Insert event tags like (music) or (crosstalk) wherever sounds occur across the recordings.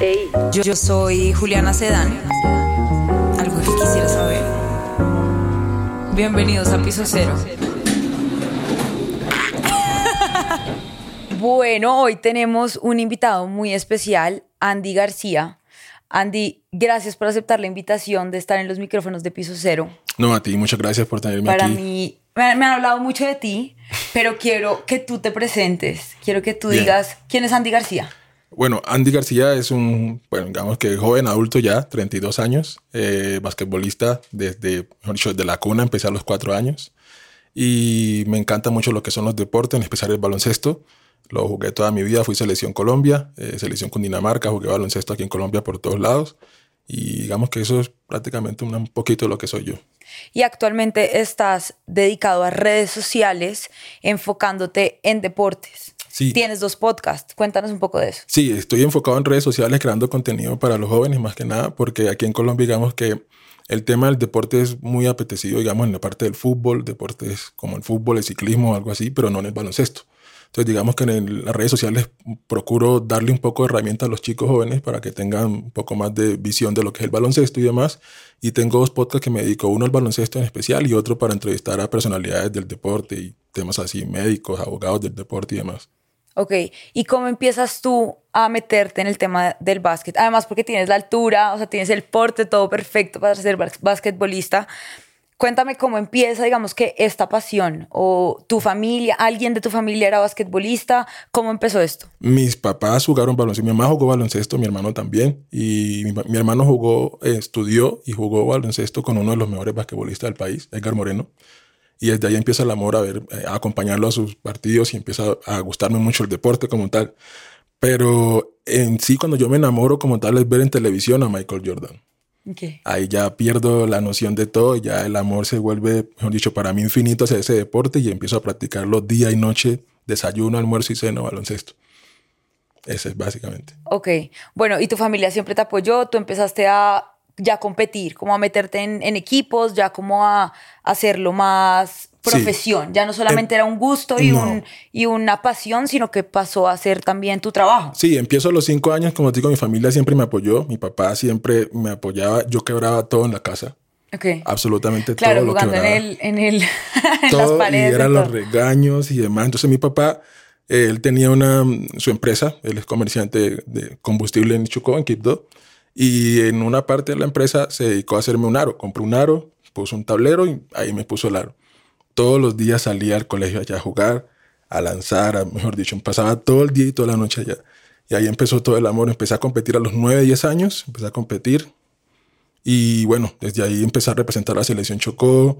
Yo, yo soy Juliana Sedán. Algo que quisiera saber. Bienvenidos a Piso Cero. (laughs) Bueno, hoy tenemos un invitado muy especial, Andy García. Andy, gracias por aceptar la invitación de estar en los micrófonos de Piso Cero. No, a ti, muchas gracias por tenerme Para aquí. mí, me han, me han hablado mucho de ti, pero quiero que tú te presentes. Quiero que tú Bien. digas quién es Andy García. Bueno, Andy García es un, digamos que joven adulto ya, 32 años, eh, basquetbolista desde, mejor dicho, desde la cuna, empecé a los 4 años. Y me encanta mucho lo que son los deportes, en especial el baloncesto. Lo jugué toda mi vida, fui selección Colombia, eh, selección Cundinamarca, jugué baloncesto aquí en Colombia por todos lados. Y digamos que eso es prácticamente un poquito lo que soy yo. Y actualmente estás dedicado a redes sociales, enfocándote en deportes. Sí. Tienes dos podcasts. Cuéntanos un poco de eso. Sí, estoy enfocado en redes sociales creando contenido para los jóvenes más que nada, porque aquí en Colombia digamos que el tema del deporte es muy apetecido, digamos, en la parte del fútbol, deportes como el fútbol, el ciclismo, algo así, pero no en el baloncesto. Entonces digamos que en el- las redes sociales procuro darle un poco de herramienta a los chicos jóvenes para que tengan un poco más de visión de lo que es el baloncesto y demás. Y tengo dos podcasts que me dedico, uno al baloncesto en especial y otro para entrevistar a personalidades del deporte y temas así, médicos, abogados del deporte y demás. Ok, ¿y cómo empiezas tú a meterte en el tema del básquet? Además, porque tienes la altura, o sea, tienes el porte, todo perfecto para ser bas- basquetbolista. Cuéntame cómo empieza, digamos que esta pasión, o tu familia, alguien de tu familia era basquetbolista, ¿cómo empezó esto? Mis papás jugaron baloncesto. Mi mamá jugó baloncesto, mi hermano también. Y mi, mi hermano jugó, eh, estudió y jugó baloncesto con uno de los mejores basquetbolistas del país, Edgar Moreno. Y desde ahí empieza el amor a ver, eh, a acompañarlo a sus partidos y empieza a gustarme mucho el deporte como tal. Pero en sí, cuando yo me enamoro como tal, es ver en televisión a Michael Jordan. Okay. Ahí ya pierdo la noción de todo, ya el amor se vuelve, mejor dicho, para mí infinito hacia ese deporte y empiezo a practicarlo día y noche, desayuno, almuerzo y cena, baloncesto. Ese es básicamente. Ok, bueno, ¿y tu familia siempre te apoyó? ¿Tú empezaste a ya competir, como a meterte en, en equipos, ya como a hacerlo más Sí. profesión? Ya no solamente era un gusto y, no. un, y una pasión, sino que pasó a ser también tu trabajo. Sí, empiezo a los cinco años, como te digo, mi familia siempre me apoyó, mi papá siempre me apoyaba, yo quebraba todo en la casa, Ok. absolutamente Claro, todo lo jugando en quebraba. el, en el, (laughs) en las todo paredes. y eran los regaños y demás. Entonces mi papá, eh, él tenía una, su empresa, él es comerciante de, de combustible en Chocó, en Quibdó, y en una parte de la empresa se dedicó a hacerme un aro. Compró un aro, puso un tablero y ahí me puso el aro. Todos los días salía al colegio allá a jugar, a lanzar, a- mejor dicho, pasaba todo el día y toda la noche allá. Y ahí empezó todo el amor. Empecé a competir a los 9, 10 años, empecé a competir. Y bueno, desde ahí empecé a representar a la selección Chocó,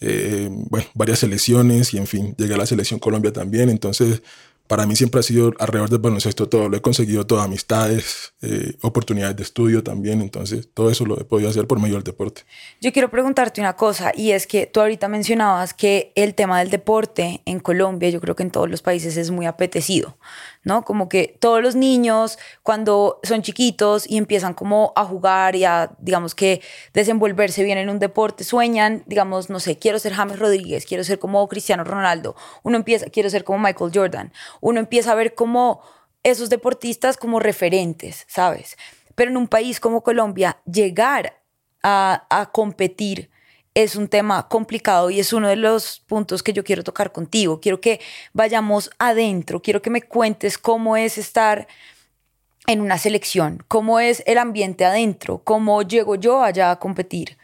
eh, bueno, varias selecciones y en fin, llegué a la selección Colombia también. Entonces, para mí siempre ha sido alrededor del baloncesto todo. Lo he conseguido todo, amistades, eh, oportunidades de estudio también. Entonces, todo eso lo he podido hacer por medio del deporte. Yo quiero preguntarte una cosa y es que tú ahorita mencionabas que el tema del deporte en Colombia, yo creo que en todos los países es muy apetecido, ¿no? Como que todos los niños cuando son chiquitos y empiezan como a jugar y a, digamos que desenvolverse bien en un deporte, sueñan, digamos, no sé, quiero ser James Rodríguez, quiero ser como Cristiano Ronaldo, uno empieza, quiero ser como Michael Jordan, uno empieza a ver como esos deportistas como referentes, ¿sabes? Pero en un país como Colombia, llegar a, a competir es un tema complicado y es uno de los puntos que yo quiero tocar contigo. Quiero que vayamos adentro, quiero que me cuentes cómo es estar en una selección, cómo es el ambiente adentro, cómo llego yo allá a competir.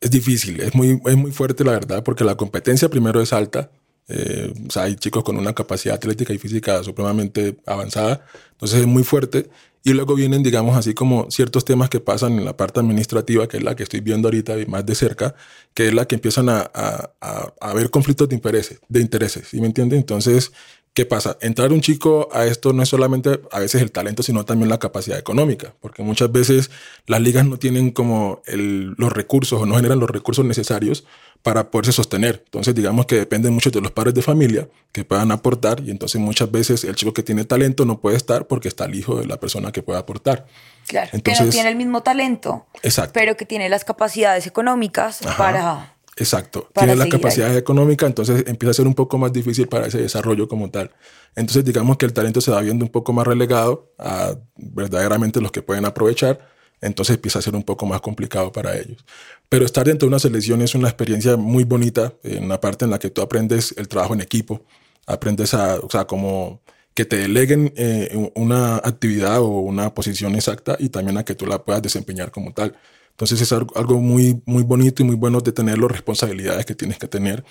Es difícil, es muy, es muy fuerte la verdad, porque la competencia primero es alta. Eh, o sea, hay chicos con una capacidad atlética y física supremamente avanzada, entonces es muy fuerte. Y luego vienen, digamos, así como ciertos temas que pasan en la parte administrativa, que es la que estoy viendo ahorita más de cerca, que es la que empiezan a, a, a, a haber conflictos de intereses, de intereses, ¿sí me entiendes? Entonces, ¿qué pasa? Entrar un chico a esto no es solamente a veces el talento, sino también la capacidad económica, porque muchas veces las ligas no tienen como el, los recursos o no generan los recursos necesarios para poderse sostener. Entonces, digamos que dependen mucho de los padres de familia que puedan aportar y entonces muchas veces el chico que tiene talento no puede estar porque está el hijo de la persona que puede aportar. Claro, que no Entonces- tiene el mismo talento, Exacto. pero que tiene las capacidades económicas Ajá. para Exacto. Tiene la capacidad económica, entonces empieza a ser un poco más difícil para ese desarrollo como tal. Entonces, digamos que el talento se va viendo un poco más relegado a verdaderamente los que pueden aprovechar. Entonces empieza a ser un poco más complicado para ellos. Pero estar dentro de una selección es una experiencia muy bonita, en una parte en la que tú aprendes el trabajo en equipo, aprendes a, o sea, como que te deleguen eh, una actividad o una posición exacta y también a que tú la puedas desempeñar como tal. Entonces es algo muy, muy bonito y muy bueno de tener las responsabilidades que tienes que tener,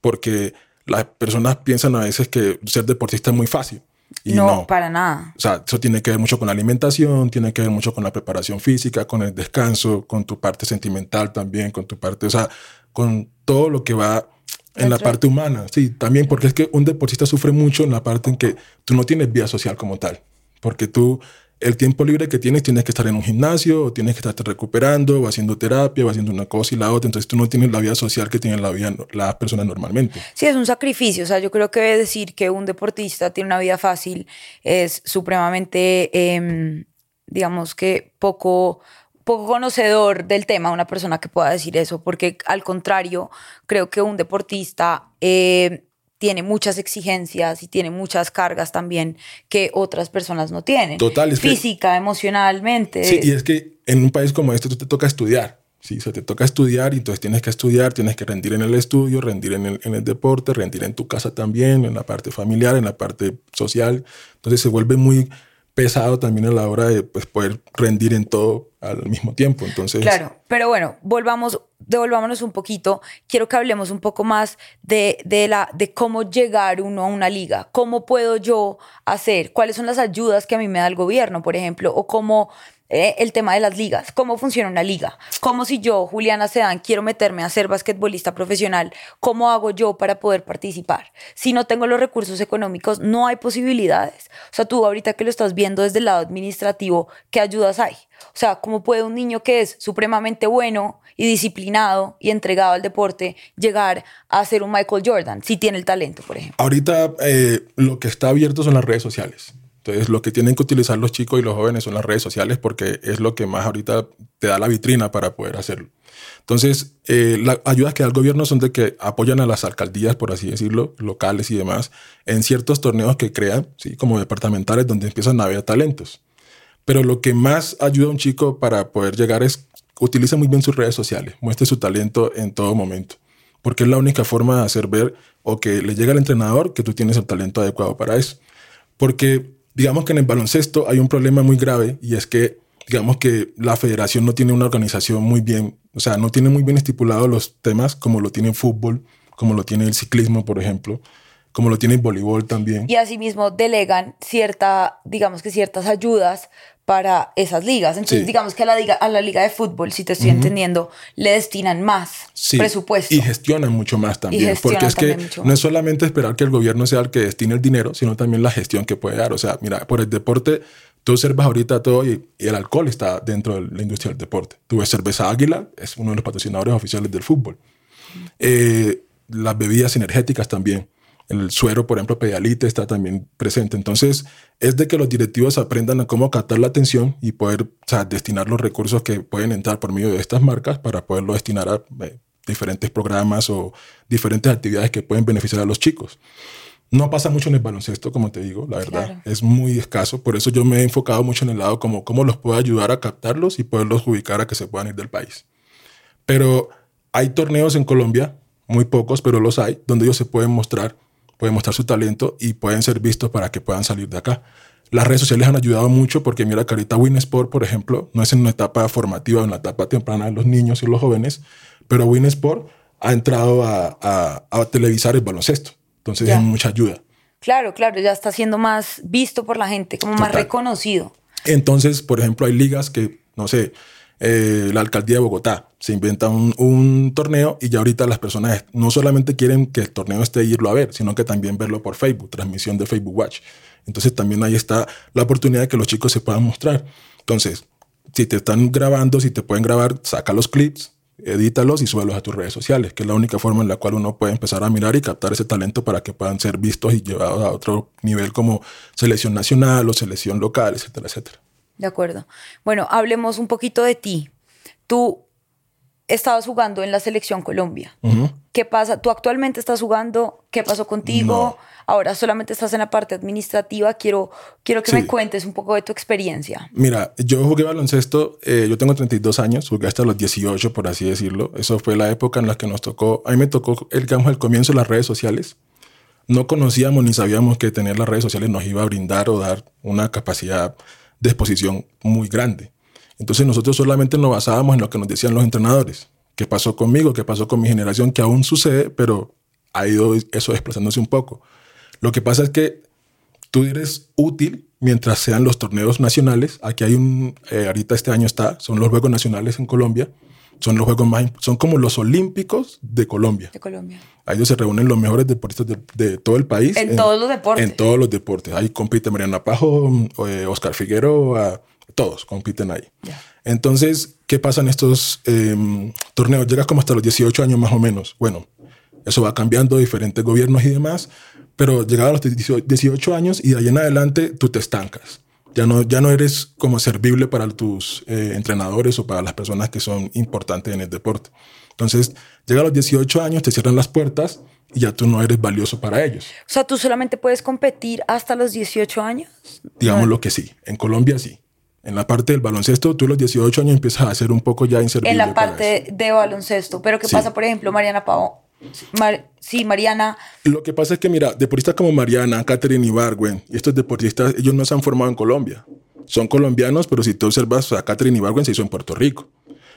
porque las personas piensan a veces que ser deportista es muy fácil. Y no, para nada. O sea, eso tiene que ver mucho con la alimentación, tiene que ver mucho con la preparación física, con el descanso, con tu parte sentimental también, con tu parte, o sea, con todo lo que va en la parte humana. Sí, también porque es que un deportista sufre mucho en la parte en que tú no tienes vida social como tal, porque tú el tiempo libre que tienes tienes que estar en un gimnasio o tienes que estar recuperando o haciendo terapia o haciendo una cosa y la otra. Entonces tú no tienes la vida social que tienen la las personas normalmente. Sí, es un sacrificio. O sea, yo creo que decir que un deportista tiene una vida fácil es supremamente, em, digamos que poco poco conocedor del tema una persona que pueda decir eso, porque al contrario, creo que un deportista eh, tiene muchas exigencias y tiene muchas cargas también que otras personas no tienen. Total. Física, emocionalmente. Sí, y es que en un país como este tú te toca estudiar. Sí, o te toca estudiar y entonces tienes que estudiar, tienes que rendir en el estudio, rendir en el, en el deporte, rendir en tu casa también, en la parte familiar, en la parte social. Entonces se vuelve muy pesado también a la hora de pues, poder rendir en todo al mismo tiempo. Entonces, claro, pero bueno, volvamos, devolvámonos un poquito. Quiero que hablemos un poco más de, de, la, de cómo llegar uno a una liga. ¿Cómo puedo yo hacer? ¿Cuáles son las ayudas que a mí me da el gobierno, por ejemplo? O cómo eh, el tema de las ligas, cómo funciona una liga, cómo si yo, Juliana Sedán, quiero meterme a ser basquetbolista profesional, cómo hago yo para poder participar. Si no tengo los recursos económicos, no hay posibilidades. O sea, tú ahorita que lo estás viendo desde el lado administrativo, ¿qué ayudas hay? O sea, ¿cómo puede un niño que es supremamente bueno y disciplinado y entregado al deporte llegar a ser un Michael Jordan si tiene el talento, por ejemplo? Ahorita eh, lo que está abierto son las redes sociales. Entonces, lo que tienen que utilizar los chicos y los jóvenes son las redes sociales porque es lo que más ahorita te da la vitrina para poder hacerlo. Entonces, eh, las ayudas que da el gobierno son de que apoyan a las alcaldías, por así decirlo, locales y demás, en ciertos torneos que crean, ¿sí? como departamentales, donde empiezan a haber talentos. Pero lo que más ayuda a un chico para poder llegar es utiliza muy bien sus redes sociales, muestre su talento en todo momento, porque es la única forma de hacer ver o que le llegue al entrenador que tú tienes el talento adecuado para eso. Porque digamos que en el baloncesto hay un problema muy grave y es que digamos que la federación no tiene una organización muy bien, o sea, no tiene muy bien estipulados los temas como lo tiene el fútbol, como lo tiene el ciclismo, por ejemplo, como lo tiene el voleibol también. Y asimismo delegan cierta, digamos que ciertas ayudas para esas ligas. Entonces, digamos que a la, liga, a la liga de fútbol, si te estoy entendiendo, le destinan más presupuesto. Y gestionan mucho más también. Porque es que no es solamente esperar que el gobierno sea el que destine el dinero, sino también la gestión que puede dar. O sea, mira, por el deporte, tú observas ahorita todo y, el alcohol está dentro de la industria del deporte. Tú ves cerveza Águila, es uno de los patrocinadores oficiales del fútbol. Eh, las bebidas energéticas también el suero, por ejemplo, Pedialite está también presente. Entonces, es de que los directivos aprendan a cómo captar la atención y poder destinar los recursos que pueden entrar por medio de estas marcas para poderlo destinar a eh, diferentes programas o diferentes actividades que pueden beneficiar a los chicos. No pasa mucho en el baloncesto, como te digo, la verdad. Es muy escaso. Por eso yo me he enfocado mucho en el lado como cómo los puedo ayudar a captarlos y poderlos ubicar a que se puedan ir del país. Pero hay torneos en Colombia, muy pocos, pero los hay, donde ellos se pueden mostrar pueden mostrar su talento y pueden ser vistos para que puedan salir de acá. Las redes sociales han ayudado mucho porque mira que ahorita Winsport, por ejemplo, no es en una etapa formativa, en la etapa temprana de los niños y los jóvenes, pero Winsport ha entrado a, a, televisar el baloncesto. Entonces es mucha ayuda. Claro, claro, ya está siendo más visto por la gente, como más reconocido. Entonces, por ejemplo, hay ligas que, no sé, eh, la alcaldía de Bogotá se inventa un, torneo y ya ahorita las personas no solamente quieren que el torneo esté irlo a ver, sino que también verlo por Facebook, transmisión de Facebook Watch. Entonces también ahí está la oportunidad de que los chicos se puedan mostrar. Entonces, si te están grabando, si te pueden grabar, saca los clips, edítalos y súbelos a tus redes sociales, que es la única forma en la cual uno puede empezar a mirar y captar ese talento para que puedan ser vistos y llevados a otro nivel como selección nacional o selección local, etcétera, etcétera. De acuerdo. Bueno, hablemos un poquito de ti. Tú estabas jugando en la selección Colombia. ¿Qué pasa? ¿Tú actualmente estás jugando? ¿Qué pasó contigo? Ahora solamente estás en la parte administrativa. Quiero, quiero que me cuentes un poco de tu experiencia. Mira, yo jugué baloncesto, eh, yo tengo 32 años, jugué hasta los 18, por así decirlo. Eso fue la época en la que nos tocó, a mí me tocó, el, digamos, el comienzo de las redes sociales. No conocíamos ni sabíamos que tener las redes sociales nos iba a brindar o dar una capacidad de exposición muy grande. Entonces nosotros solamente nos basábamos en lo que nos decían los entrenadores. ¿Qué pasó conmigo? ¿Qué pasó con mi generación? Que aún sucede, pero ha ido eso desplazándose un poco. Lo que pasa es que tú eres útil mientras sean los torneos nacionales. Aquí hay un, eh, ahorita este año está, son los Juegos Nacionales en Colombia. Son los Juegos más, son como los Olímpicos de Colombia. De Colombia. Ahí se reúnen los mejores deportistas de, todo el país. En, todos los deportes. En todos los deportes. Ahí compite Mariana Pajo, eh, Oscar Figueroa, todos compiten ahí. Entonces, ¿qué pasa en estos em, torneos? Llegas como hasta los 18 años más o menos. Bueno, eso va cambiando, diferentes gobiernos y demás, pero llegado a los 18 años y de ahí en adelante tú te estancas. Ya no, ya no eres como servible para tus eh, entrenadores o para las personas que son importantes en el deporte. Entonces, llega a los 18 años, te cierran las puertas y ya tú no eres valioso para ellos. O sea, tú solamente puedes competir hasta los 18 años. Digamos lo que sí. En Colombia sí. En la parte del baloncesto, tú a los 18 años empiezas a ser un poco ya inservible. En la parte de baloncesto. Pero ¿qué pasa, por ejemplo, Mariana Sí, Mariana. Lo que pasa es que, mira, deportistas como Mariana, Catherine Ibargüen, estos deportistas, ellos no se han formado en Colombia. Son colombianos, pero si tú observas a Catherine Ibargüen, se hizo en Puerto Rico.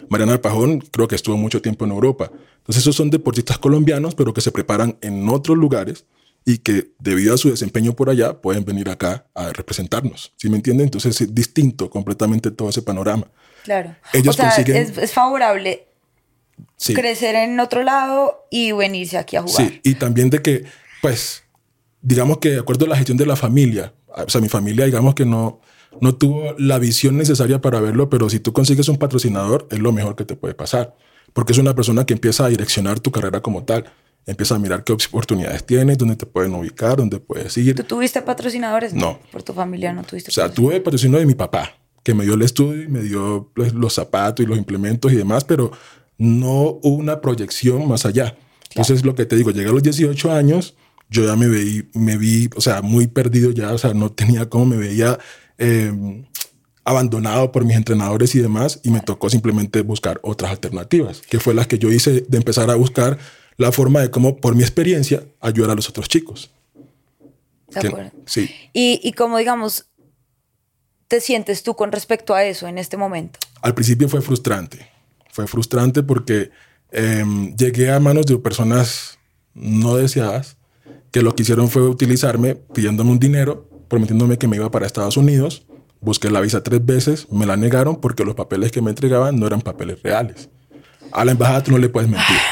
Mariana Alpajón creo que estuvo mucho tiempo en Europa. Entonces, esos son deportistas colombianos, pero que se preparan en otros lugares y que debido a su desempeño por allá pueden venir acá a representarnos. ¿Sí me entienden? Entonces es distinto completamente todo ese panorama. Claro. Ellos o sea, es, favorable crecer en otro lado y venirse aquí a jugar. Sí, y también de que, pues, digamos que de acuerdo a la gestión de la familia, o sea, mi familia, digamos que no, no tuvo la visión necesaria para verlo, pero si tú consigues un patrocinador, es lo mejor que te puede pasar, porque es una persona que empieza a direccionar tu carrera como tal empieza a mirar qué oportunidades tienes, dónde te pueden ubicar, dónde puedes ir. ¿Tú tuviste patrocinadores? No. Por tu familia no tuviste. O sea, tuve patrocinio de mi papá, que me dio el estudio y me dio pues, los zapatos y los implementos y demás, pero no hubo una proyección más allá. Entonces, lo que te digo, llegué a los 18 años, yo ya me vi, me vi, o sea, muy perdido ya, o sea, no tenía cómo me veía em, abandonado por mis entrenadores y demás, y me tocó simplemente buscar otras alternativas, que fue las que yo hice de empezar a buscar la forma de cómo, por mi experiencia, ayudar a los otros chicos. De acuerdo. Sí. Y, y cómo, digamos, te sientes tú con respecto a eso en este momento? Al principio fue frustrante. Fue frustrante porque em, llegué a manos de personas no deseadas que lo que hicieron fue utilizarme pidiéndome un dinero, prometiéndome que me iba para Estados Unidos. Busqué la visa tres veces, me la negaron porque los papeles que me entregaban no eran papeles reales. A la embajada tú no le puedes mentir. (sighs)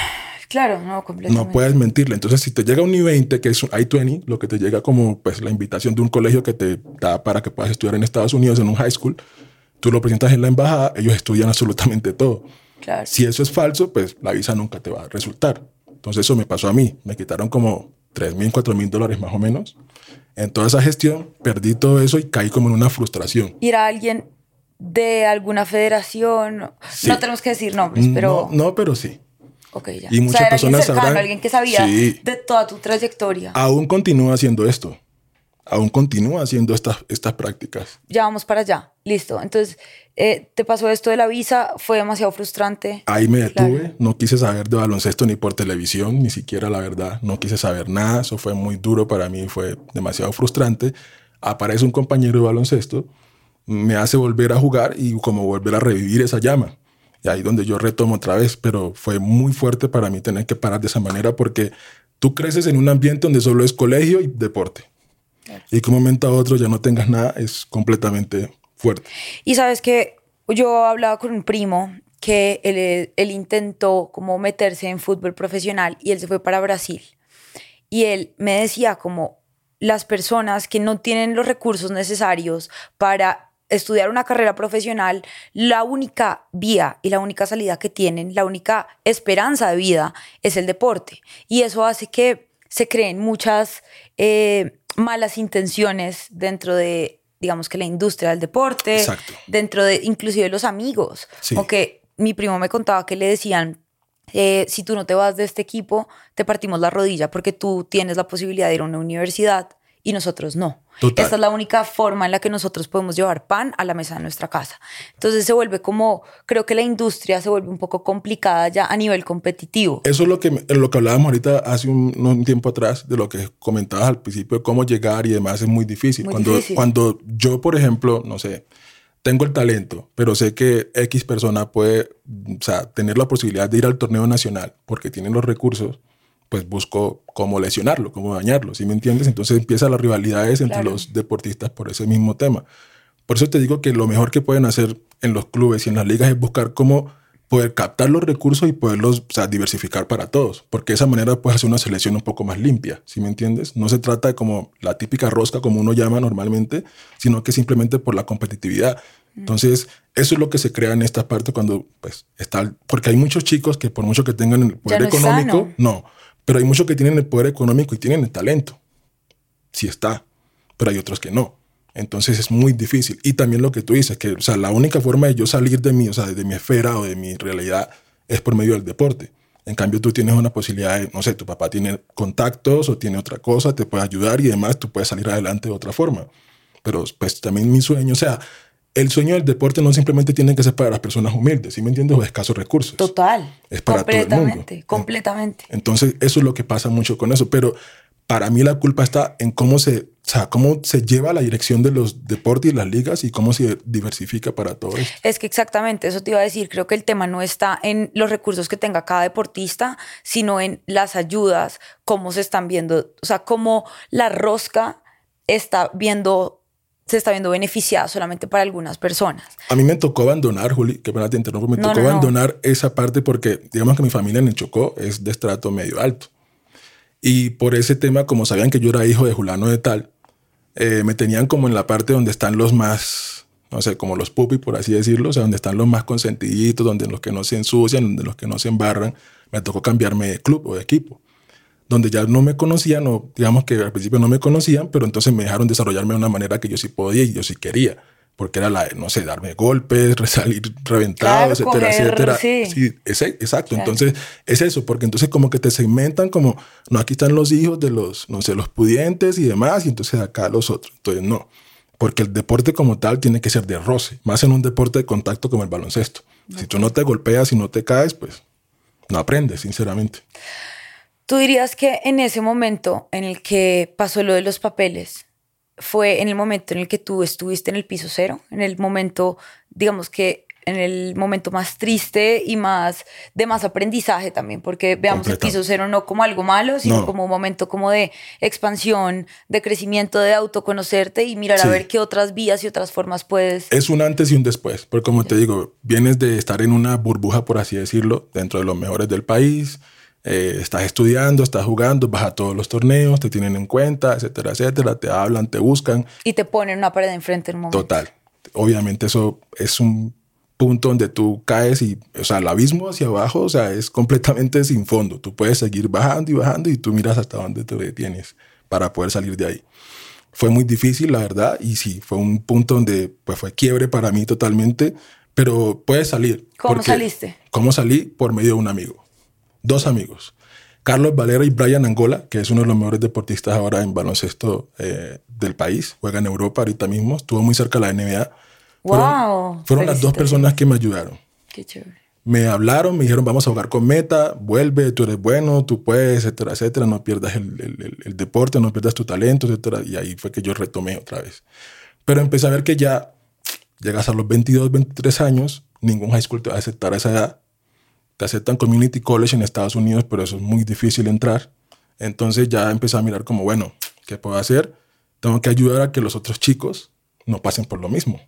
Claro, no, completamente. No puedes mentirle. Entonces, si te llega un I-20, que es un I-20, lo que te llega como pues, la invitación de un colegio que te da para que puedas estudiar en Estados Unidos en un high school, tú lo presentas en la embajada, ellos estudian absolutamente todo. Claro. Si eso es falso, pues la visa nunca te va a resultar. Entonces, eso me pasó a mí. Me quitaron como 3 mil, 4 mil dólares más o menos. En toda esa gestión, perdí todo eso y caí como en una frustración. Ir a alguien de alguna federación, no tenemos que decir nombres, pero... No, no pero sí. Ok, ya. Y muchas personas alguien sabrán. Alguien que sabía de toda tu trayectoria. Aún continúa haciendo esto. Aún continúa haciendo estas, estas prácticas. Ya vamos para allá. Listo. Entonces, eh, te pasó esto de la visa, fue demasiado frustrante. Ahí me detuve. No quise saber de baloncesto ni por televisión, ni siquiera la verdad. No quise saber nada. Eso fue muy duro para mí. Fue demasiado frustrante. Aparece un compañero de baloncesto, me hace volver a jugar y como volver a revivir esa llama y ahí donde yo retomo otra vez, pero fue muy fuerte para mí tener que parar de esa manera porque tú creces en un ambiente donde solo es colegio y deporte. Y que un momento a otro ya no tengas nada es completamente fuerte. Y sabes que yo hablaba con un primo que él, él intentó como meterse en fútbol profesional y él se fue para Brasil. Y él me decía como las personas que no tienen los recursos necesarios para estudiar una carrera profesional, la única vía y la única salida que tienen, la única esperanza de vida es el deporte. Y eso hace que se creen muchas eh, malas intenciones dentro de, digamos que la industria del deporte, dentro de inclusive los amigos. Sí. O que mi primo me contaba que le decían, eh, si tú no te vas de este equipo, te partimos la rodilla porque tú tienes la posibilidad de ir a una universidad y nosotros no. Esta es la única forma en la que nosotros podemos llevar pan a la mesa de nuestra casa. Entonces se vuelve como, creo que la industria se vuelve un poco complicada ya a nivel competitivo. Eso es lo que, lo que hablábamos ahorita hace un, tiempo atrás, de lo que comentabas al principio, de cómo llegar y demás, es muy difícil. cuando, cuando yo, por ejemplo, no sé, tengo el talento, pero sé que X persona puede o sea, tener la posibilidad de ir al torneo nacional porque tiene los recursos, pues busco cómo lesionarlo, cómo dañarlo, ¿sí me entiendes? Entonces empiezan las rivalidades entre los deportistas por ese mismo tema. Por eso te digo que lo mejor que pueden hacer en los clubes y en las ligas es buscar cómo poder captar los recursos y poderlos o sea, diversificar para todos, porque de esa manera puedes hacer una selección un poco más limpia, ¿sí me entiendes? No se trata de como la típica rosca como uno llama normalmente, sino que simplemente por la competitividad. Entonces, eso es lo que se crea en esta parte cuando pues está, porque hay muchos chicos que por mucho que tengan el poder económico, no, pero hay muchos que tienen el poder económico y tienen el talento. Sí está, pero hay otros que no. Entonces es muy difícil. Y también lo que tú dices, que o sea, la única forma de yo salir de mí, o sea, de mi esfera o de mi realidad es por medio del deporte. En cambio, tú tienes una posibilidad de, no sé, tu papá tiene contactos o tiene otra cosa, te puede ayudar y demás, tú puedes salir adelante de otra forma. Pero pues también mi sueño, o sea, el sueño del deporte no simplemente tiene que ser para las personas humildes, ¿sí me entiendes? O escasos recursos. Total. Es para todo el mundo. Completamente. Entonces, eso es lo que pasa mucho con eso. Pero para mí la culpa está en cómo se, o sea, cómo se lleva la dirección de los deportes y las ligas y cómo se diversifica para todos. Es que exactamente, eso te iba a decir. Creo que el tema no está en los recursos que tenga cada deportista, sino en las ayudas, cómo se están viendo, o sea, cómo la rosca está viendo se está viendo beneficiada solamente para algunas personas. A mí me tocó abandonar, Juli, que pena te interrumpo, me tocó abandonar esa parte porque digamos que mi familia en el Chocó es de estrato medio alto. Y por ese tema, como sabían que yo era hijo de Julano de Tal, eh, me tenían como en la parte donde están los más, no sé, como los pupis, por así decirlo, o sea, donde están los más consentiditos, donde los que no se ensucian, donde los que no se embarran. Me tocó cambiarme de club o de equipo donde ya no me conocían, o digamos que al principio no me conocían, pero entonces me dejaron desarrollarme de una manera que yo sí podía y yo sí quería, porque era la, no sé, darme golpes, (laughs) salir reventado, etcétera, etcétera. Sí, exacto. Entonces es eso, porque entonces como que te segmentan como, no, aquí están los hijos de los, no sé, los pudientes y demás, y entonces acá los otros. Entonces no, porque el deporte como tal tiene que ser de roce, más en un deporte de contacto como el baloncesto. Si tú no te golpeas y no te caes, pues no aprendes, sinceramente. ¿Tú dirías que en ese momento en el que pasó lo de los papeles, fue en el momento en el que tú estuviste en el piso cero? En el momento, digamos que en el momento más triste y más de más aprendizaje también, porque veamos el piso cero no como algo malo, sino como un momento como de expansión, de crecimiento, de autoconocerte y mirar a ver qué otras vías y otras formas puedes. Es un antes y un después, porque como te digo, vienes de estar en una burbuja, por así decirlo, dentro de los mejores del país, eh, estás estudiando, estás jugando, vas a todos los torneos, te tienen en cuenta, etcétera, etcétera, te hablan, te buscan. Y te ponen una pared enfrente en un momento. Total. Obviamente eso es un punto donde tú caes y, o sea, el abismo hacia abajo, o sea, es completamente (laughs) sin fondo. Tú puedes seguir bajando y bajando y tú miras hasta dónde te detienes para poder salir de ahí. Fue muy difícil, la verdad, y sí, fue un punto donde pues fue quiebre para mí totalmente, pero puedes salir. ¿Cómo saliste? ¿Cómo salí? Por medio de un amigo dos amigos, Carlos Valera y Brian Angola, que es uno de los mejores deportistas ahora en baloncesto eh, del país, juega en Europa ahorita mismo, estuvo muy cerca de la NBA. Wow. Fueron, las dos personas que me ayudaron. Qué chévere. Me hablaron, me dijeron, vamos a jugar con meta, vuelve, tú eres bueno, tú puedes, etcétera, etcétera, no pierdas el, el deporte, no pierdas tu talento, etcétera. Y ahí fue que yo retomé otra vez. Pero empecé a ver que ya llegas a los 22, 23 años, ningún high school te va a aceptar a esa edad te aceptan community college en Estados Unidos, pero eso es muy difícil entrar. Entonces ya empecé a mirar como, bueno, ¿qué puedo hacer? Tengo que ayudar a que los otros chicos no pasen por lo mismo.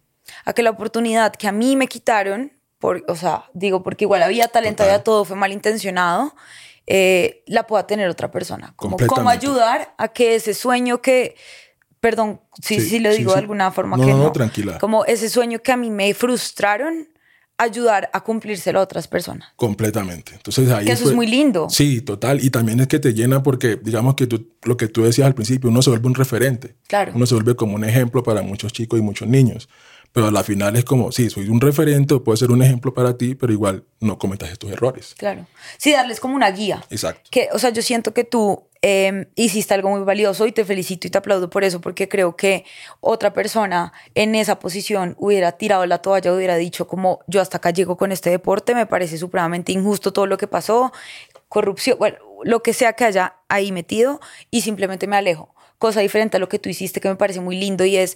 A que la oportunidad que a mí me quitaron, por, o sea, digo, porque igual había talento, había todo, fue malintencionado, eh, la pueda tener otra persona. Como, cómo ayudar a que ese sueño que, perdón, sí, sí, lo digo de alguna forma que no, no, tranquila. Como ese sueño que a mí me frustraron, ayudar a cumplírselo a otras personas. Completamente. Entonces ahí que eso es muy lindo. Sí, total. Y también es que te llena porque, digamos que tú, lo que tú decías al principio, uno se vuelve un referente. Claro. Uno se vuelve como un ejemplo para muchos chicos y muchos niños. Pero a la final es como, sí, soy un referente puedo ser un ejemplo para ti, pero igual no cometas estos errores. Claro. Sí, darles como una guía. Exacto. Que, o sea, yo siento que tú eh, hiciste algo muy valioso y te felicito y te aplaudo por eso, porque creo que otra persona en esa posición hubiera tirado la toalla, hubiera dicho como yo hasta acá llego con este deporte, me parece supremamente injusto todo lo que pasó, corrupción, bueno, lo que sea que haya ahí metido y simplemente me alejo. Cosa diferente a lo que tú hiciste que me parece muy lindo y es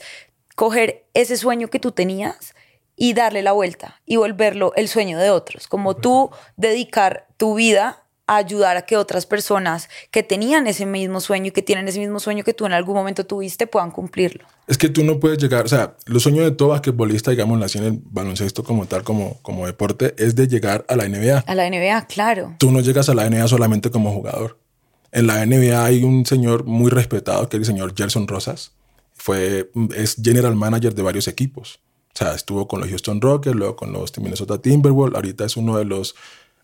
coger ese sueño que tú tenías y darle la vuelta y volverlo el sueño de otros, como tú dedicar tu vida a ayudar a que otras personas que tenían ese mismo sueño y que tienen ese mismo sueño que tú en algún momento tuviste puedan cumplirlo. Es que tú no puedes llegar, o sea, los sueños de todo basquetbolista, digamos, nació en el baloncesto como tal, como, como deporte, es de llegar a la NBA. A la NBA, claro. Tú no llegas a la NBA solamente como jugador. En la NBA hay un señor muy respetado que es el señor Gerson Rosas, fue, es general manager de varios equipos. O sea, estuvo con los Houston Rockets, luego con los Minnesota Timberwolves, ahorita es uno de los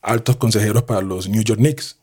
altos consejeros para los New York Knicks.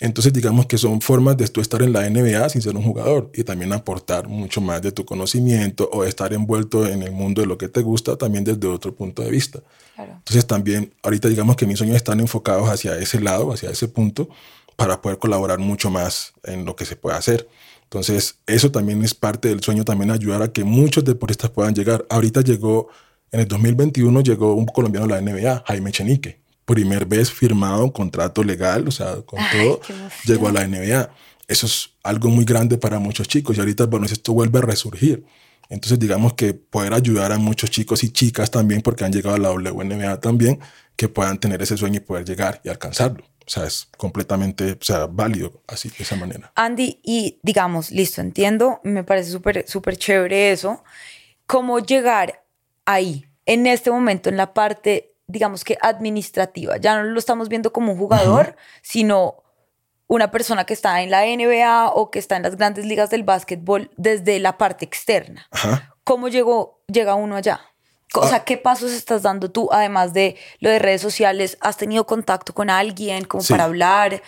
Entonces, digamos que son formas de tú estar en la NBA sin ser un jugador y también aportar mucho más de tu conocimiento o estar envuelto en el mundo de lo que te gusta también desde otro punto de vista. Entonces, también ahorita digamos que mis sueños están enfocados hacia ese lado, hacia ese punto, para poder colaborar mucho más en lo que se puede hacer. Entonces, eso también es parte del sueño, también ayudar a que muchos deportistas puedan llegar. Ahorita llegó, en el 2021 llegó un colombiano a la NBA, Jaime Chenique. Primer vez firmado un contrato legal, o sea, con todo, llegó a la NBA. Eso es algo muy grande para muchos chicos y ahorita, bueno, esto vuelve a resurgir. Entonces, digamos que poder ayudar a muchos chicos y chicas también, porque han llegado a la WNBA también, que puedan tener ese sueño y poder llegar y alcanzarlo. O sea, es completamente o sea, válido así, de esa manera. Andy, y digamos, listo, entiendo, me parece súper, súper chévere eso. ¿Cómo llegar ahí, en este momento, en la parte, digamos que administrativa? Ya no lo estamos viendo como un jugador, sino una persona que está en la NBA o que está en las grandes ligas del básquetbol desde la parte externa. ¿Cómo llegó, llega uno allá? O sea, ¿qué pasos estás dando tú, además de lo de redes sociales? ¿Has tenido contacto con alguien como para hablar?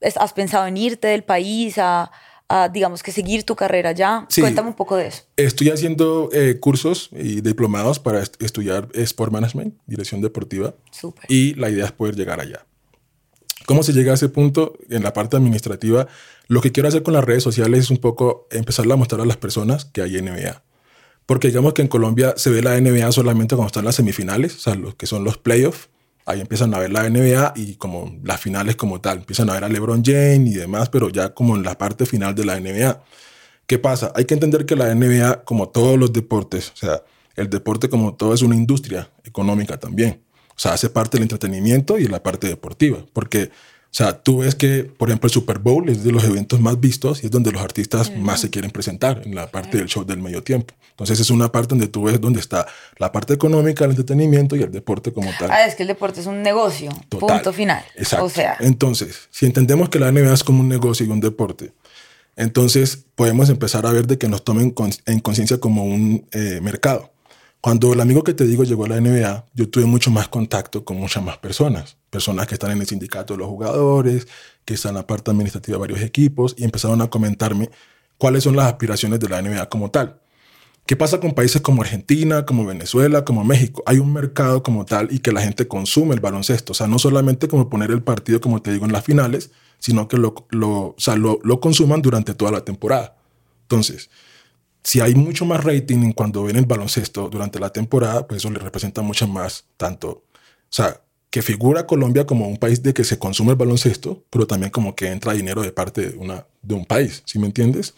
¿Has pensado en irte del país a, digamos que seguir tu carrera ya? Cuéntame un poco de eso. Estoy haciendo eh, cursos y diplomados para estudiar Sport Management, dirección deportiva. Súper. Y la idea es poder llegar allá. ¿Cómo se llega a ese punto? En la parte administrativa, lo que quiero hacer con las redes sociales es un poco empezar a mostrar a las personas que hay NBA. Porque digamos que en Colombia se ve la NBA solamente cuando están las semifinales, o sea, los que son los playoffs. Ahí empiezan a ver la NBA y como las finales como tal. Empiezan a ver a LeBron James y demás, pero ya como en la parte final de la NBA. ¿Qué pasa? Hay que entender que la NBA, como todos los deportes, o sea, el deporte como todo es una industria económica también. O sea, hace parte del entretenimiento y la parte deportiva. Porque o sea, tú ves que, por ejemplo, el Super Bowl es de los eventos más vistos y es donde los artistas más se quieren presentar, en la parte del show del medio tiempo. Entonces es una parte donde tú ves donde está la parte económica, el entretenimiento y el deporte como tal. Ah, es que el deporte es un negocio, punto final. Exacto. O sea. Entonces, si entendemos que la NBA es como un negocio y un deporte, entonces podemos empezar a ver de que nos tomen en conciencia como un eh, mercado. Cuando el amigo que te digo llegó a la NBA, yo tuve mucho más contacto con muchas más personas. Personas que están en el sindicato de los jugadores, que están en la parte administrativa de varios equipos, y empezaron a comentarme cuáles son las aspiraciones de la NBA como tal. ¿Qué pasa con países como Argentina, como Venezuela, como México? Hay un mercado como tal y que la gente consume el baloncesto. O sea, no solamente como poner el partido, como te digo, en las finales, sino que lo, lo, lo, lo consuman durante toda la temporada. Entonces, si hay mucho más rating cuando ven el baloncesto durante la temporada, pues eso le representa mucho más, tanto, o sea, que figura Colombia como un país de que se consume el baloncesto, pero también como que entra dinero de parte de, una, de un país, ¿sí me entiendes?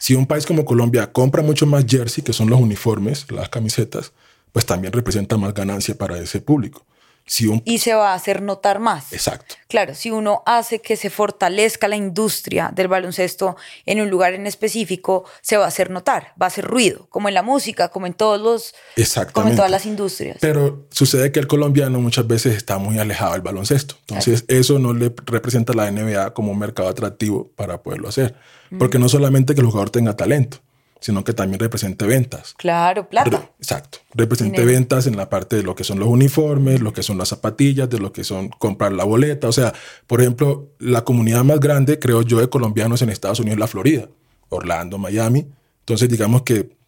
Si un país como Colombia compra mucho más jersey, que son los uniformes, las camisetas, pues también representa más ganancia para ese público y se va a hacer notar más. Exacto. Claro, si uno hace que se fortalezca la industria del baloncesto en un lugar en específico, se va a hacer notar, va a hacer ruido, como en la música, como en todos los, como en todas las industrias. Pero sucede que el colombiano muchas veces está muy alejado del baloncesto, entonces eso no le representa a la NBA como un mercado atractivo para poderlo hacer, porque no solamente que el jugador tenga talento, sino que también represente ventas. Claro, plata. exacto. Represente ventas en la parte de lo que son los uniformes, lo que son las zapatillas, de lo que son comprar la boleta. O sea, por ejemplo, la comunidad más grande, creo yo, de colombianos en Estados Unidos es la Florida, Orlando, Miami. Entonces, digamos que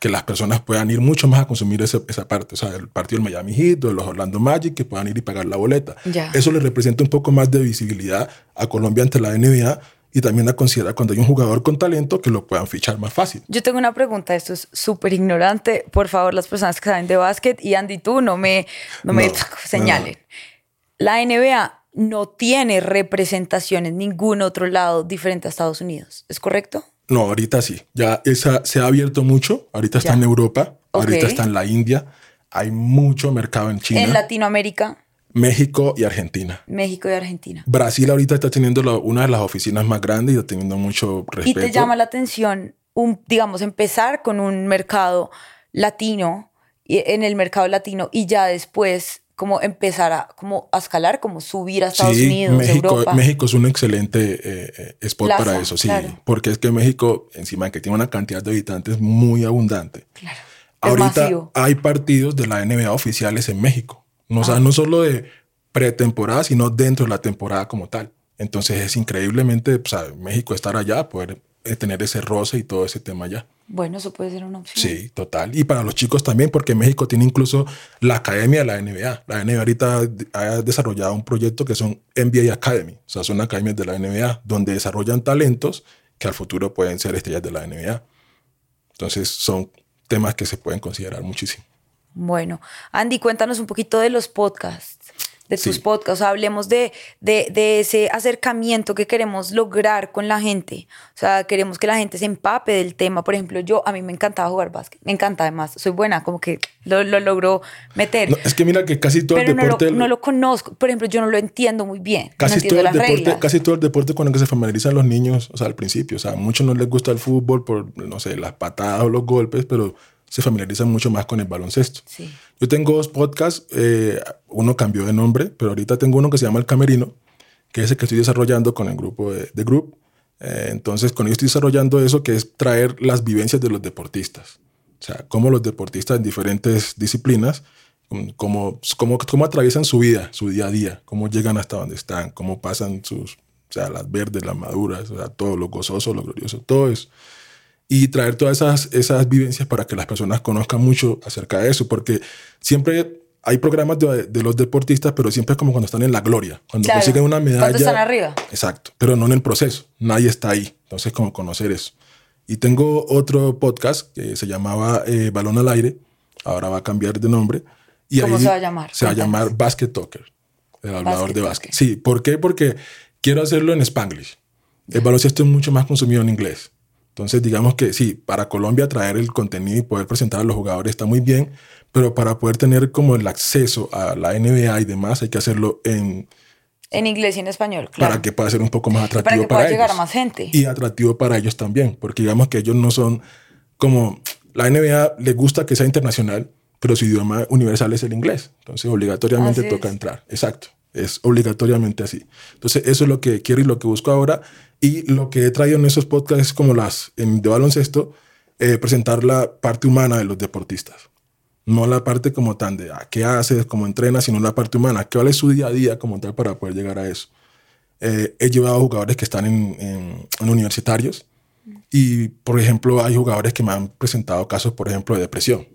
que las personas puedan ir mucho más a consumir esa, esa parte, o sea, el partido del Miami Heat o de los Orlando Magic, que puedan ir y pagar la boleta. Ya. Eso le representa un poco más de visibilidad a Colombia ante la NBA y también a considerar cuando hay un jugador con talento que lo puedan fichar más fácil. Yo tengo una pregunta, esto es súper ignorante. Por favor, las personas que saben de básquet y Andy, tú no me, no me No, señalen. La NBA no tiene representación en ningún otro lado diferente a Estados Unidos, ¿es correcto? No, ahorita sí. Ya esa se ha abierto mucho. Ahorita está en Europa, ahorita Ok. está en la India. Hay mucho mercado en China, En Latinoamérica, México y Argentina. México y Argentina. Brasil ahorita está teniendo una de las oficinas más grandes y está teniendo mucho Y respeto. te llama la atención, un, digamos, empezar con un mercado latino, y- en el mercado latino, y ya después como empezar a, como a escalar, como subir a Estados sí, Unidos, México, Europa. México es un excelente eh, eh, spot Plaza, para eso, sí. claro. Porque es que México, encima de que tiene una cantidad de habitantes muy abundante. Claro. Ahorita hay partidos de la NBA oficiales en México. No, o sea, Ah. no solo de pretemporada, sino dentro de la temporada como tal. Entonces es increíblemente, o sea, México estar allá, poder eh, tener ese roce y todo ese tema allá. Bueno, eso puede ser una opción. Sí, total. Y para los chicos también, porque México tiene incluso la academia de la NBA. La NBA ahorita ha desarrollado un proyecto que son NBA Academy. O sea, son academias de la NBA donde desarrollan talentos que al futuro pueden ser estrellas de la NBA. Entonces son temas que se pueden considerar muchísimo. Bueno, Andy, cuéntanos un poquito de los podcasts, de tus Sí. podcasts. Hablemos de, de, de ese acercamiento que queremos lograr con la gente. O sea, queremos que la gente se empape del tema. Por ejemplo, yo, a mí me encantaba jugar básquet. Me encanta además. Soy buena, como que lo, lo logro meter. No, es que mira que casi todo pero el no lo, deporte... no lo conozco. Por ejemplo, yo no lo entiendo muy bien. no Casi entiendo todo, el deporte, reglas. casi todo el deporte con el que se familiarizan los niños, o sea, al principio, o sea, a muchos no les gusta el fútbol por, no sé, las patadas o los golpes, pero se familiarizan mucho más con el baloncesto. Sí. Yo tengo dos podcasts, eh, uno cambió de nombre, pero ahorita tengo uno que se llama El Camerino, que es el que estoy desarrollando con el grupo de, de Group. Eh, entonces, con ellos estoy desarrollando eso, que es traer las vivencias de los deportistas. O sea, cómo los deportistas en diferentes disciplinas, mm, cómo, cómo, cómo atraviesan su vida, su día a día, cómo llegan hasta donde están, cómo pasan sus, o sea, las verdes, las maduras, o sea, todo lo gozoso, lo glorioso, todo eso y traer todas esas, esas vivencias para que las personas conozcan mucho acerca de eso, porque siempre hay programas de, de los deportistas, pero siempre es como cuando están en la gloria, cuando Claro, consiguen una medalla. cuando están arriba. Exacto, pero no en el proceso, nadie está ahí, entonces como conocer eso. Y tengo otro podcast que se llamaba eh, Balón al Aire, ahora va a cambiar de nombre. Y ¿Cómo ahí se va a llamar? Se va a llamar Basket Talker, el hablador Basket de básquet. Sí, ¿por qué? Porque quiero hacerlo en Spanglish. El baloncesto es mucho más consumido en inglés. Entonces, digamos que sí, para Colombia traer el contenido y poder presentar a los jugadores está muy bien, pero para poder tener como el acceso a la NBA y demás hay que hacerlo en, En inglés y en español, claro. para que pueda ser un poco más Y atractivo para que para pueda llegar a más gente. Y atractivo para ellos también, porque digamos que ellos no son como la NBA les gusta que sea internacional, pero su idioma universal es el inglés. Entonces, obligatoriamente Así toca es. entrar. Exacto. Es obligatoriamente así. Entonces, eso es lo que quiero y lo que busco ahora. Y lo que he traído en esos podcasts como las en, de baloncesto, eh, presentar la parte humana de los deportistas. No la parte como tan de ah, qué haces, cómo entrenas, sino la parte humana. ¿Qué vale su día a día como tal para poder llegar a eso? Eh, he llevado jugadores que están en- en universitarios y, por ejemplo, hay jugadores que me han presentado casos, por ejemplo, de depresión.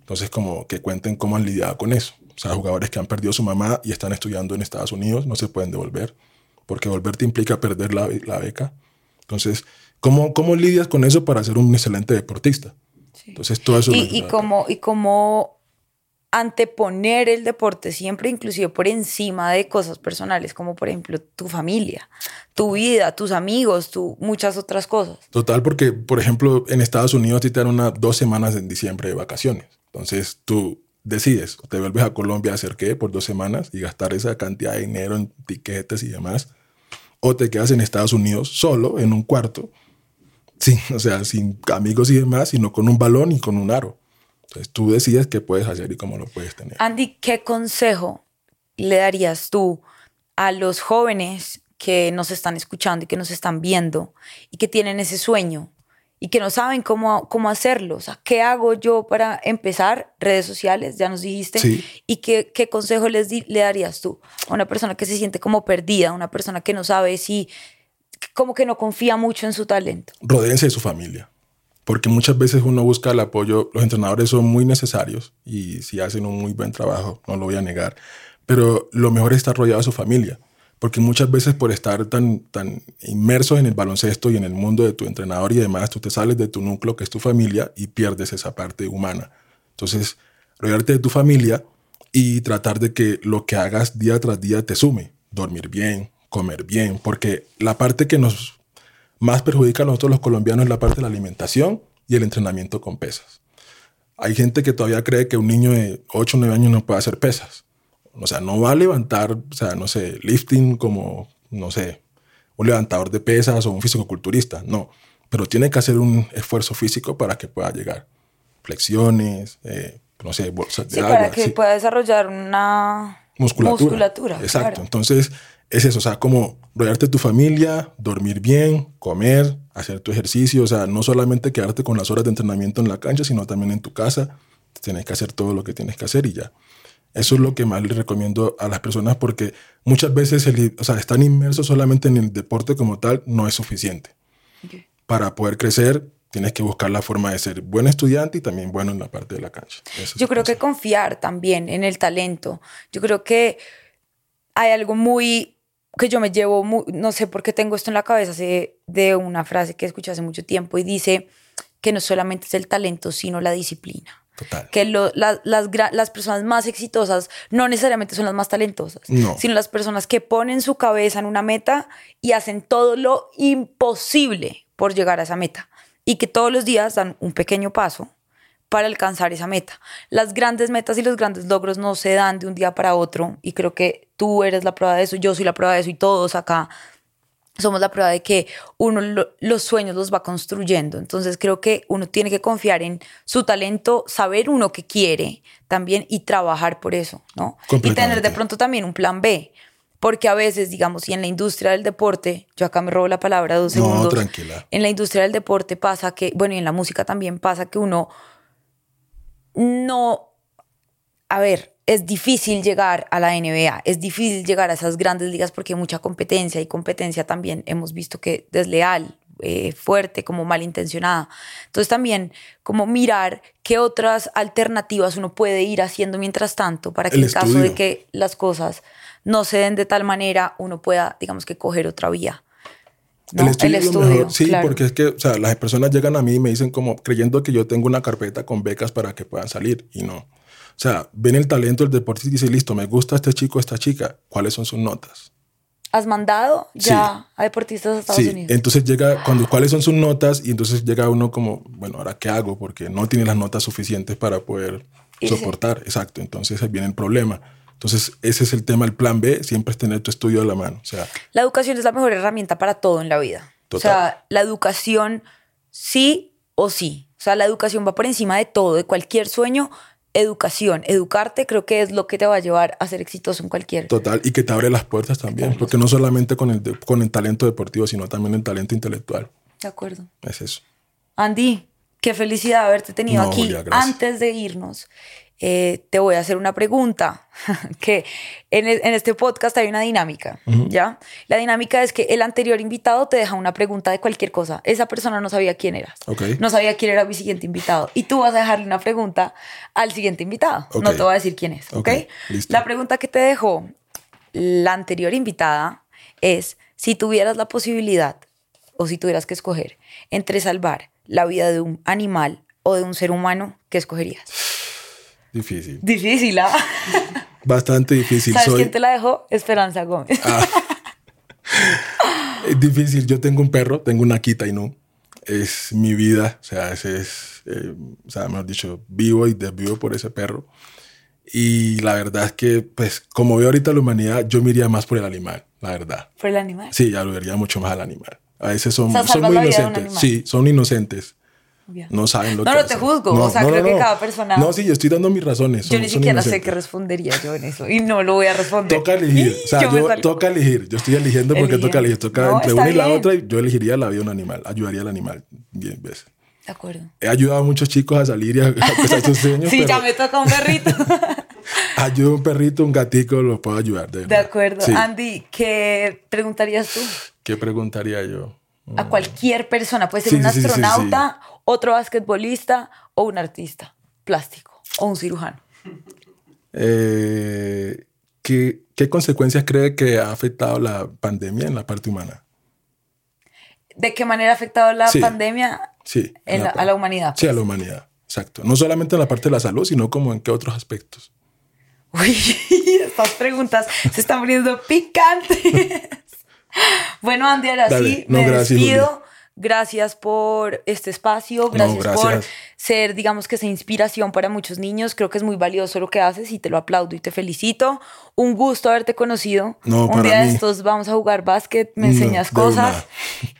Entonces, como que cuenten cómo han lidiado con eso. O sea, jugadores que han perdido a su mamá y están estudiando en Estados Unidos, no se pueden devolver, porque volverte implica perder la, la beca. Entonces, ¿cómo, ¿cómo lidias con eso para ser un excelente deportista? Entonces, todo eso... y, y cómo, y cómo anteponer el deporte siempre, inclusive por encima de cosas personales, como por ejemplo tu familia, tu vida, tus amigos, tu, muchas otras cosas. Total, porque, por ejemplo, en Estados Unidos te dan unas dos semanas en diciembre de vacaciones. Entonces tú decides, te vuelves a Colombia a hacer qué por dos semanas y gastar esa cantidad de dinero en tiquetes y demás, o te quedas en Estados Unidos solo en un cuarto, sin, (laughs) o sea, sin amigos y demás, sino con un balón y con un aro. Entonces tú decides qué puedes hacer y cómo lo puedes tener. Andy, ¿qué consejo le darías tú a los jóvenes que nos están escuchando y que nos están viendo y que tienen ese sueño y que no saben cómo, cómo hacerlo? O sea, ¿qué hago yo para empezar? Redes sociales, ya nos dijiste. Sí. ¿Y qué, qué consejo les di- le darías tú a una persona que se siente como perdida, una persona que no sabe si, como que no confía mucho en su talento? rodéense de su familia. porque muchas veces uno busca el apoyo, los entrenadores son muy necesarios y si hacen un muy buen trabajo, no lo voy a negar, pero lo mejor es estar rodeado de su familia, porque muchas veces por estar tan, tan inmersos en el baloncesto y en el mundo de tu entrenador y demás, tú te sales de tu núcleo, que es tu familia, y pierdes esa parte humana. Entonces, rodearte de tu familia y tratar de que lo que hagas día tras día te sume, dormir bien, comer bien, porque la parte que nos más perjudica a nosotros los colombianos es la parte de la alimentación y el entrenamiento con pesas. Hay gente que todavía cree que un niño de 8 o 9 años no puede hacer pesas. O sea, no va a levantar, o sea, no sé, lifting como, no sé, un levantador de pesas o un físico-culturista, no. Pero tiene que hacer un esfuerzo físico para que pueda llegar. Flexiones, eh, no sé, bolsas de Sí, agua. para que sí. pueda desarrollar una musculatura. musculatura, Exacto. claro. Entonces, es eso, o sea, como rodearte de tu familia, dormir bien, comer, hacer tu ejercicio, o sea, no solamente quedarte con las horas de entrenamiento en la cancha, sino también en tu casa. Tienes que hacer todo lo que tienes que hacer y ya. Eso es lo que más le recomiendo a las personas porque muchas veces el, o sea, están inmersos solamente en el deporte como tal no es suficiente. Ok. Para poder crecer, tienes que buscar la forma de ser buen estudiante y también bueno en la parte de la cancha. Eso es Yo creo que confiar también en el talento. Yo creo que hay algo muy que yo me llevo, mu- no sé por qué tengo esto en la cabeza, sé de una frase que escuché hace mucho tiempo y dice que no solamente es el talento, sino la disciplina. Total. Que lo- la- las, las personas más exitosas no necesariamente son las más talentosas, No. sino las personas que ponen su cabeza en una meta y hacen todo lo imposible por llegar a esa meta. Y que todos los días dan un pequeño paso para alcanzar esa meta. Las grandes metas y los grandes logros no se dan de un día para otro y creo que tú eres la prueba de eso, yo soy la prueba de eso y todos acá somos la prueba de que uno lo- los sueños los va construyendo. Entonces creo que uno tiene que confiar en su talento, saber uno que quiere también y trabajar por eso, ¿no? Y tener de pronto también un plan B. Porque a veces, digamos, y en la industria del deporte, yo acá me robo la palabra dos No, segundos. tranquila. En la industria del deporte pasa que, bueno, y en la música también pasa que uno no, a ver, es difícil llegar a la NBA, es difícil llegar a esas grandes ligas porque hay mucha competencia y competencia también hemos visto que desleal, eh, fuerte, como malintencionada. Entonces también como mirar qué otras alternativas uno puede ir haciendo mientras tanto para que El en caso de estudio. que las cosas no se den de tal manera, uno pueda, digamos que, coger otra vía. ¿no? El estudio, es lo mejor. Sí, claro. porque es que, o sea, las personas llegan a mí y me dicen como creyendo que yo tengo una carpeta con becas para que puedan salir y no. O sea, ven el talento del deportista y dicen, listo, me gusta este chico, esta chica. ¿Cuáles son sus notas? ¿Has mandado ya a deportistas a Estados sí, Unidos? entonces llega, cuando, ¿cuáles son sus notas? Y entonces llega uno como, bueno, ¿ahora qué hago? Porque no tiene las notas suficientes para poder soportar. Exacto, entonces ahí viene el problema. Entonces, ese es el tema, el plan B, siempre es tener tu estudio a la mano. O sea, La educación es la mejor herramienta para todo en la vida. O sea, la educación sí o sí. O sea, la educación va por encima de todo, de cualquier sueño. Educación, educarte creo que es lo que te va a llevar a ser exitoso en cualquier. Total, y que te abre las puertas también, porque no solamente con el, con el talento deportivo, sino también el talento intelectual. De acuerdo. Es eso. Andy, qué felicidad haberte tenido No, aquí. Antes de irnos, eh, te voy a hacer una pregunta, (laughs) que en, e- en este podcast hay una dinámica, ¿ya? La dinámica es que el anterior invitado te deja una pregunta de cualquier cosa. Esa persona no sabía quién eras. Ok. No sabía quién era mi siguiente invitado. Y tú vas a dejarle una pregunta al siguiente invitado. No te voy a decir quién es, ¿ok? La pregunta que te dejó la anterior invitada es, si tuvieras la posibilidad o si tuvieras que escoger entre salvar la vida de un animal o de un ser humano, ¿qué escogerías? Difícil. Difícil, ¿ah? (laughs) Bastante difícil. ¿Sabes Soy, quién te la dejó? Esperanza Gómez. Es (laughs) difícil. Yo tengo un perro, tengo una Akita Inu. Es mi vida. O sea, ese es, eh, o sea, mejor dicho, vivo y desvivo por ese perro. Y la verdad es que, pues, como veo ahorita la humanidad, yo me iría más por el animal, la verdad. Por el animal. Sí, ya lo vería mucho más al animal. A veces son, O sea, son muy inocentes. Sí, son inocentes. No saben lo No, que no te hacen. juzgo, o sea, creo que cada persona- No, sí, yo estoy dando mis razones. Yo son- ni siquiera sé qué respondería yo en eso y no lo voy a responder. Toca elegir. O sea, (laughs) Yo yo, toca elegir. Yo estoy eligiendo porque Elige. toca elegir. Toca No, entre una y la bien. otra y yo elegiría la vida de un animal. Ayudaría al animal. Bien, ves. De acuerdo. He ayudado a muchos chicos a salir y a, pesar sus (laughs) sueños. Sí, pero ya me toca un perrito. (laughs) Ayudo a un perrito, un gatico, los puedo ayudar. De, De acuerdo. Sí. Andy, ¿qué preguntarías tú? ¿Qué preguntaría yo? A cualquier persona, puede ser Sí, un sí, sí, sí, astronauta otro basquetbolista o un artista plástico o un cirujano. Eh, ¿qué, ¿Qué consecuencias cree que ha afectado la pandemia en la parte humana? ¿De qué manera ha afectado la Sí. pandemia Sí. en en la- a la humanidad? Sí, a la humanidad. Exacto. No solamente en la parte de la salud, sino como en qué otros aspectos. Uy, (laughs) estas preguntas se están poniendo picantes. (laughs) bueno, Andy, ahora Dale. sí, No, me gracias, despido. Gracias por este espacio, gracias, por gracias. ser, digamos que esa inspiración para muchos niños. Creo que es muy valioso lo que haces y te lo aplaudo y te felicito. Un gusto haberte conocido. No, Un para día de estos vamos a jugar básquet, me enseñas cosas.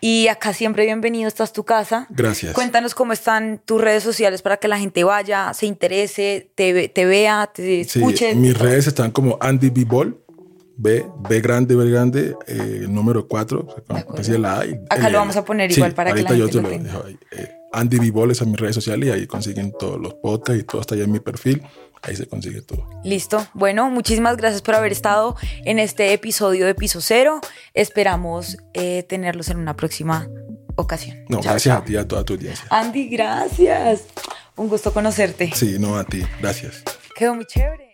Y acá siempre bienvenido, esta es tu casa. Gracias. Cuéntanos cómo están tus redes sociales para que la gente vaya, se interese, te, te vea, te Sí, escuche. mis redes están como Andy B. Ball, B, B grande, B grande, eh, número 4, o sea, la A y Acá lo L. vamos a poner igual para que la ahorita yo gente te lo dejo ahí. Eh, Andy B. Ball es en mis redes sociales y ahí consiguen todos los podcasts y todo está ahí en mi perfil. Ahí se consigue todo. Listo. Bueno, muchísimas gracias por haber estado en este episodio de Piso Cero. Esperamos eh, tenerlos en una próxima ocasión. No, Chao, gracias chao. a ti y a toda tu audiencia. Andy, gracias. Un gusto conocerte. Sí, no a ti. Gracias. Quedó muy chévere.